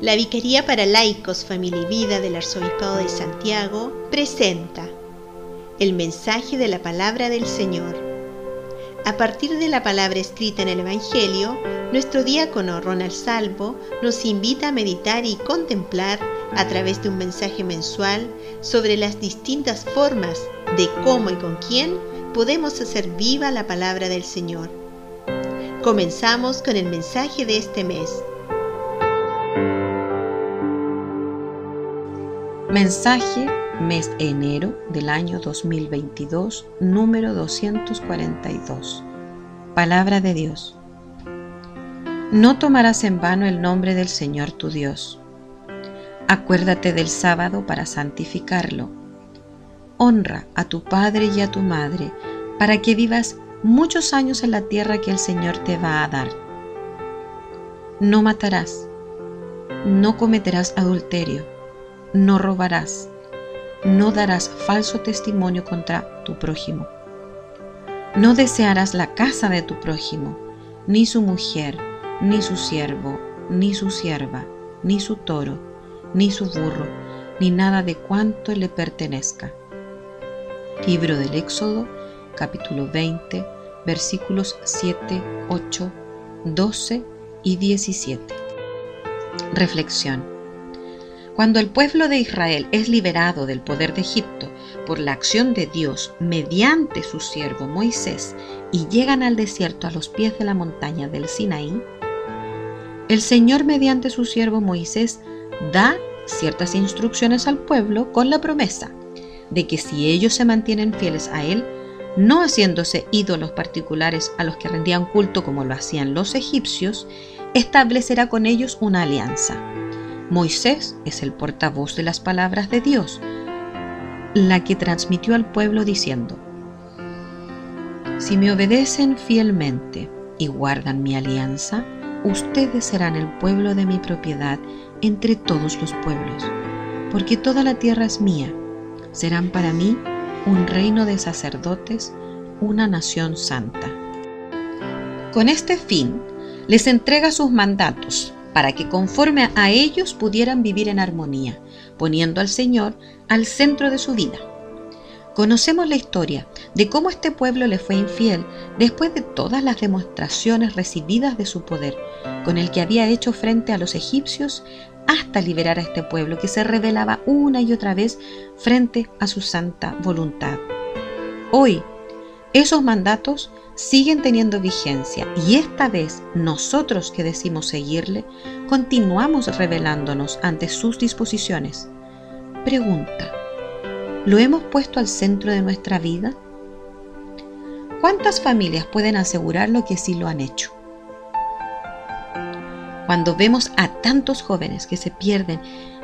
La Vicaría para Laicos, Familia y Vida del Arzobispado de Santiago presenta el mensaje de la palabra del Señor. A partir de la palabra escrita en el Evangelio, nuestro diácono Ronald Salvo nos invita a meditar y contemplar a través de un mensaje mensual sobre las distintas formas de cómo y con quién podemos hacer viva la palabra del Señor. Comenzamos con el mensaje de este mes Mensaje mes de enero del año 2022, número 242. Palabra de Dios. No tomarás en vano el nombre del Señor tu Dios. Acuérdate del sábado para santificarlo. Honra a tu padre y a tu madre para que vivas muchos años en la tierra que el Señor te va a dar. No matarás. No cometerás adulterio no robarás, no darás falso testimonio contra tu prójimo. No desearás la casa de tu prójimo, ni su mujer, ni su siervo, ni su sierva, ni su toro, ni su burro, ni nada de cuanto le pertenezca. Libro del Éxodo, capítulo 20, versículos 7, 8, 12 y 17. Reflexión. Cuando el pueblo de Israel es liberado del poder de Egipto por la acción de Dios mediante su siervo Moisés y llegan al desierto a los pies de la montaña del Sinaí, el Señor mediante su siervo Moisés da ciertas instrucciones al pueblo con la promesa de que si ellos se mantienen fieles a Él, no haciéndose ídolos particulares a los que rendían culto como lo hacían los egipcios, establecerá con ellos una alianza Moisés es el portavoz de las palabras de Dios, la que transmitió al pueblo diciendo, Si me obedecen fielmente y guardan mi alianza, ustedes serán el pueblo de mi propiedad entre todos los pueblos, porque toda la tierra es mía, serán para mí un reino de sacerdotes, una nación santa. Con este fin, les entrega sus mandatos para que conforme a ellos pudieran vivir en armonía, poniendo al Señor al centro de su vida. Conocemos la historia de cómo este pueblo le fue infiel después de todas las demostraciones recibidas de su poder, con el que había hecho frente a los egipcios hasta liberar a este pueblo que se rebelaba una y otra vez frente a su santa voluntad. Hoy, esos mandatos siguen teniendo vigencia y esta vez nosotros que decimos seguirle, continuamos revelándonos ante sus disposiciones. Pregunta, ¿lo hemos puesto al centro de nuestra vida? ¿Cuántas familias pueden asegurarlo que sí lo han hecho? Cuando vemos a tantos jóvenes que se pierden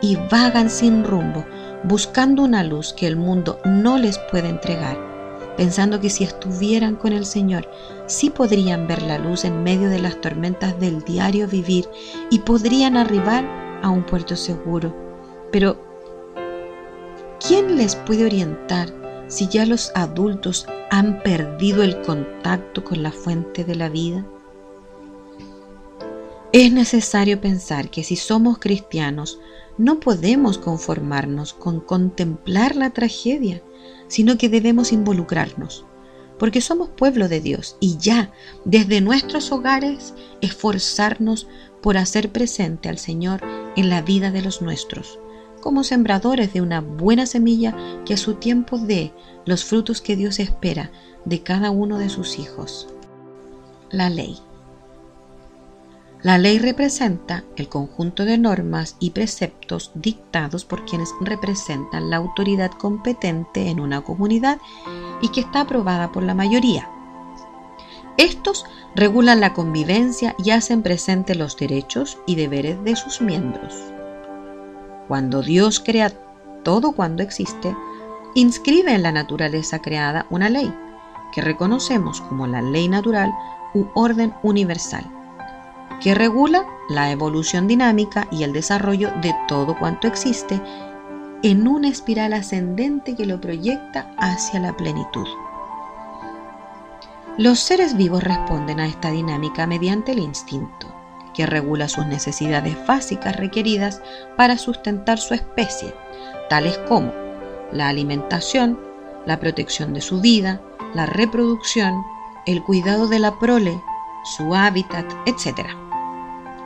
y vagan sin rumbo, buscando una luz que el mundo no les puede entregar, pensando que si estuvieran con el Señor, sí podrían ver la luz en medio de las tormentas del diario vivir y podrían arribar a un puerto seguro. Pero, ¿quién les puede orientar si ya los adultos han perdido el contacto con la fuente de la vida? Es necesario pensar que si somos cristianos, no podemos conformarnos con contemplar la tragedia, sino que debemos involucrarnos, porque somos pueblo de Dios y ya desde nuestros hogares esforzarnos por hacer presente al Señor en la vida de los nuestros, como sembradores de una buena semilla que a su tiempo dé los frutos que Dios espera de cada uno de sus hijos. La ley. La ley representa el conjunto de normas y preceptos dictados por quienes representan la autoridad competente en una comunidad y que está aprobada por la mayoría. Estos regulan la convivencia y hacen presente los derechos y deberes de sus miembros. Cuando Dios crea todo cuando existe, inscribe en la naturaleza creada una ley, que reconocemos como la ley natural u orden universal que regula la evolución dinámica y el desarrollo de todo cuanto existe en una espiral ascendente que lo proyecta hacia la plenitud. Los seres vivos responden a esta dinámica mediante el instinto, que regula sus necesidades básicas requeridas para sustentar su especie, tales como la alimentación, la protección de su vida, la reproducción, el cuidado de la prole, su hábitat, etc.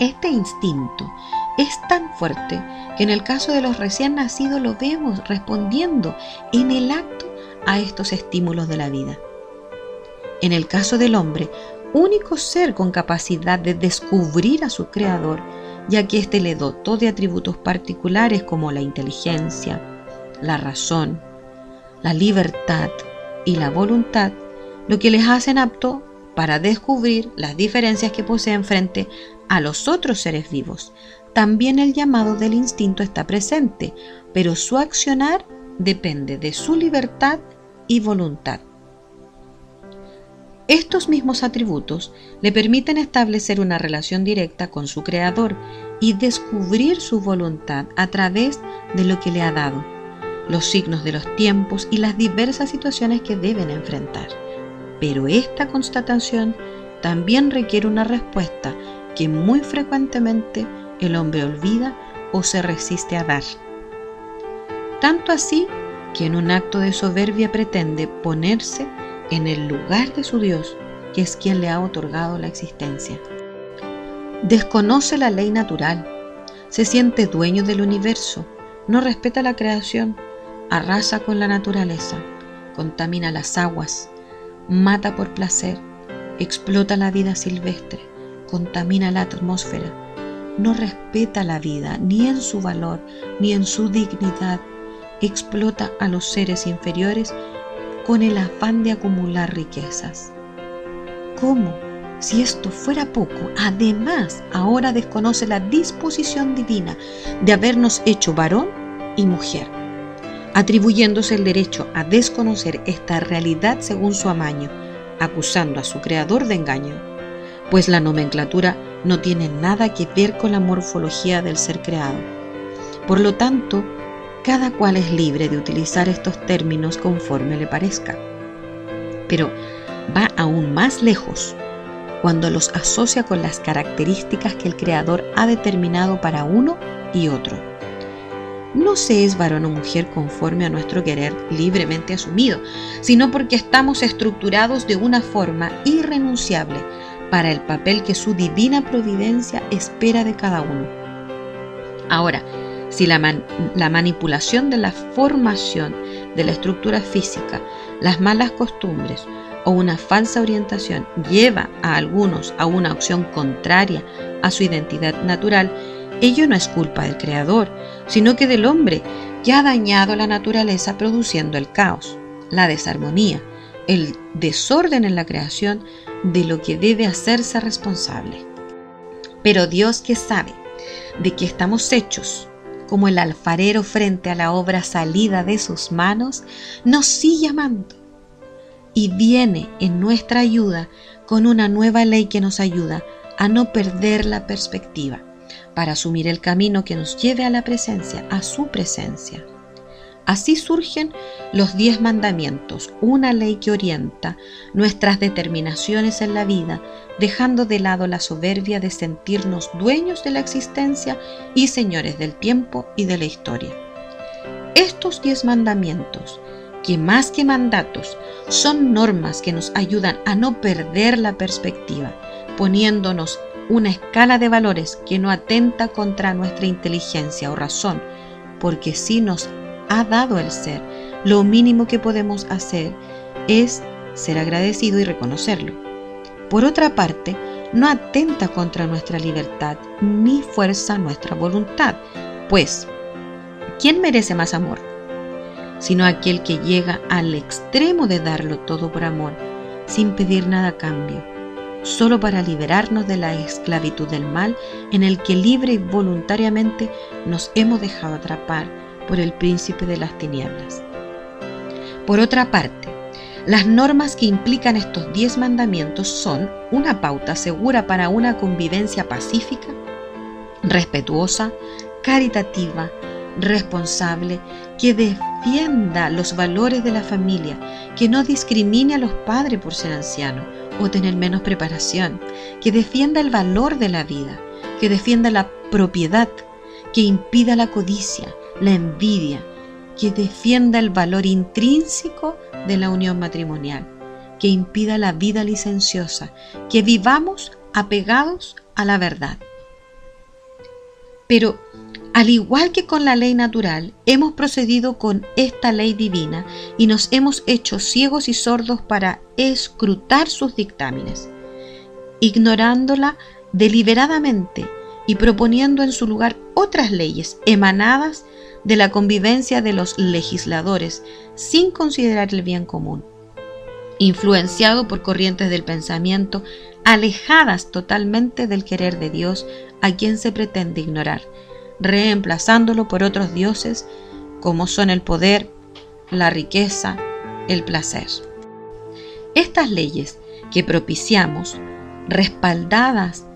Este instinto es tan fuerte que en el caso de los recién nacidos lo vemos respondiendo en el acto a estos estímulos de la vida. En el caso del hombre, único ser con capacidad de descubrir a su creador, ya que éste le dotó de atributos particulares como la inteligencia, la razón, la libertad y la voluntad, lo que les hacen apto para descubrir las diferencias que poseen frente a los otros seres vivos. También el llamado del instinto está presente, pero su accionar depende de su libertad y voluntad. Estos mismos atributos le permiten establecer una relación directa con su creador y descubrir su voluntad a través de lo que le ha dado, los signos de los tiempos y las diversas situaciones que deben enfrentar. Pero esta constatación también requiere una respuesta que muy frecuentemente el hombre olvida o se resiste a dar. Tanto así que en un acto de soberbia pretende ponerse en el lugar de su Dios, que es quien le ha otorgado la existencia. Desconoce la ley natural, se siente dueño del universo, no respeta la creación, arrasa con la naturaleza, contamina las aguas, mata por placer, explota la vida silvestre, contamina la atmósfera, no respeta la vida ni en su valor ni en su dignidad, explota a los seres inferiores con el afán de acumular riquezas. ¿Cómo? Si esto fuera poco, además ahora desconoce la disposición divina de habernos hecho varón y mujer atribuyéndose el derecho a desconocer esta realidad según su amaño, acusando a su creador de engaño, pues la nomenclatura no tiene nada que ver con la morfología del ser creado. Por lo tanto, cada cual es libre de utilizar estos términos conforme le parezca. Pero va aún más lejos cuando los asocia con las características que el Creador ha determinado para uno y otro no se es varón o mujer conforme a nuestro querer libremente asumido, sino porque estamos estructurados de una forma irrenunciable para el papel que su divina providencia espera de cada uno. Ahora, si la, la, manipulación de la formación de la estructura física, las malas costumbres o una falsa orientación lleva a algunos a una opción contraria a su identidad natural, ello no es culpa del Creador, sino que del hombre, que ha dañado la naturaleza produciendo el caos, la desarmonía, el desorden en la creación de lo que debe hacerse responsable. Pero Dios que sabe de que estamos hechos como el alfarero frente a la obra salida de sus manos, nos sigue amando y viene en nuestra ayuda con una nueva ley que nos ayuda a no perder la perspectiva para asumir el camino que nos lleve a la presencia, a su presencia. Así surgen los diez mandamientos, una ley que orienta nuestras determinaciones en la vida, dejando de lado la soberbia de sentirnos dueños de la existencia y señores del tiempo y de la historia. Estos diez mandamientos, que más que mandatos, son normas que nos ayudan a no perder la perspectiva, poniéndonos una escala de valores que no atenta contra nuestra inteligencia o razón, porque si nos ha dado el ser, lo mínimo que podemos hacer es ser agradecido y reconocerlo. Por otra parte, no atenta contra nuestra libertad ni fuerza nuestra voluntad, pues, ¿quién merece más amor? Sino aquel que llega al extremo de darlo todo por amor, sin pedir nada a cambio solo para liberarnos de la esclavitud del mal en el que libre y voluntariamente nos hemos dejado atrapar por el príncipe de las tinieblas. Por otra parte, las normas que implican estos diez mandamientos son una pauta segura para una convivencia pacífica, respetuosa, caritativa, responsable, que defienda los valores de la familia, que no discrimine a los padres por ser ancianos o tener menos preparación, que defienda el valor de la vida, que defienda la propiedad, que impida la codicia, la envidia, que defienda el valor intrínseco de la unión matrimonial, que impida la vida licenciosa, que vivamos apegados a la verdad. Pero, al igual que con la ley natural, hemos procedido con esta ley divina y nos hemos hecho ciegos y sordos para escrutar sus dictámenes, ignorándola deliberadamente y proponiendo en su lugar otras leyes emanadas de la convivencia de los legisladores sin considerar el bien común, influenciado por corrientes del pensamiento alejadas totalmente del querer de Dios a quien se pretende ignorar, reemplazándolo por otros dioses como son el poder, la riqueza, el placer. Estas leyes que propiciamos, respaldadas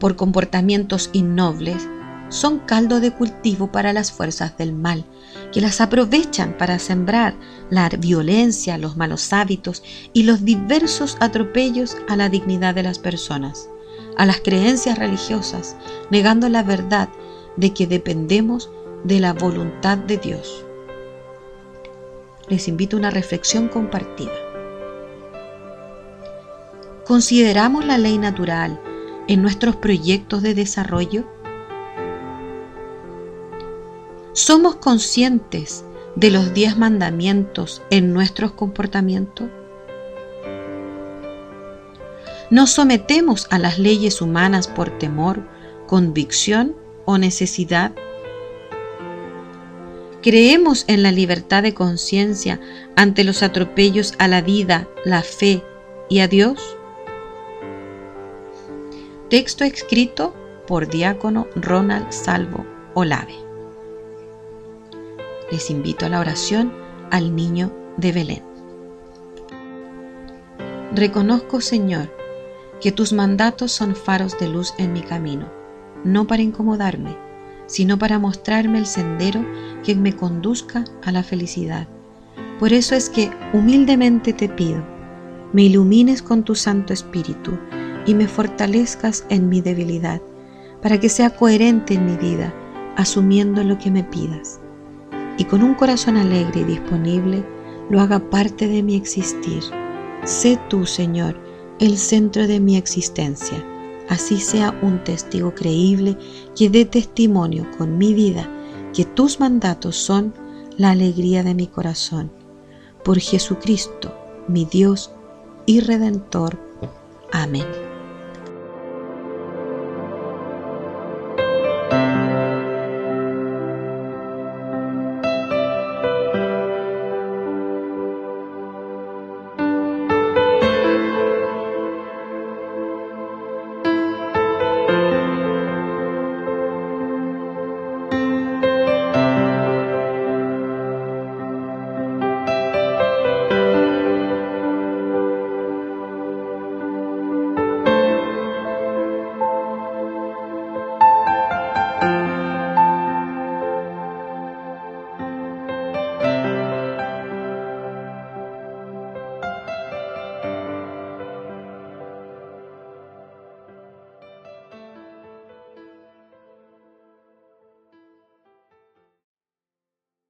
por comportamientos innobles, son caldo de cultivo para las fuerzas del mal, que las aprovechan para sembrar la violencia, los malos hábitos y los diversos atropellos a la dignidad de las personas, a las creencias religiosas, negando la verdad de que dependemos de la voluntad de Dios. Les invito a una reflexión compartida. ¿Consideramos la ley natural en nuestros proyectos de desarrollo? ¿Somos conscientes de los diez mandamientos en nuestros comportamientos? ¿Nos sometemos a las leyes humanas por temor, convicción o necesidad? ¿Creemos en la libertad de conciencia ante los atropellos a la vida, la fe y a Dios? Texto escrito por diácono Ronald Salvo Olave les invito a la oración al niño de Belén. Reconozco, Señor, que tus mandatos son faros de luz en mi camino, no para incomodarme, sino para mostrarme el sendero que me conduzca a la felicidad. Por eso es que humildemente te pido, me ilumines con tu Santo Espíritu y me fortalezcas en mi debilidad, para que sea coherente en mi vida, asumiendo lo que me pidas y con un corazón alegre y disponible lo haga parte de mi existir. Sé tú, Señor, el centro de mi existencia. Así sea un testigo creíble que dé testimonio con mi vida que tus mandatos son la alegría de mi corazón. Por Jesucristo, mi Dios y Redentor. Amén.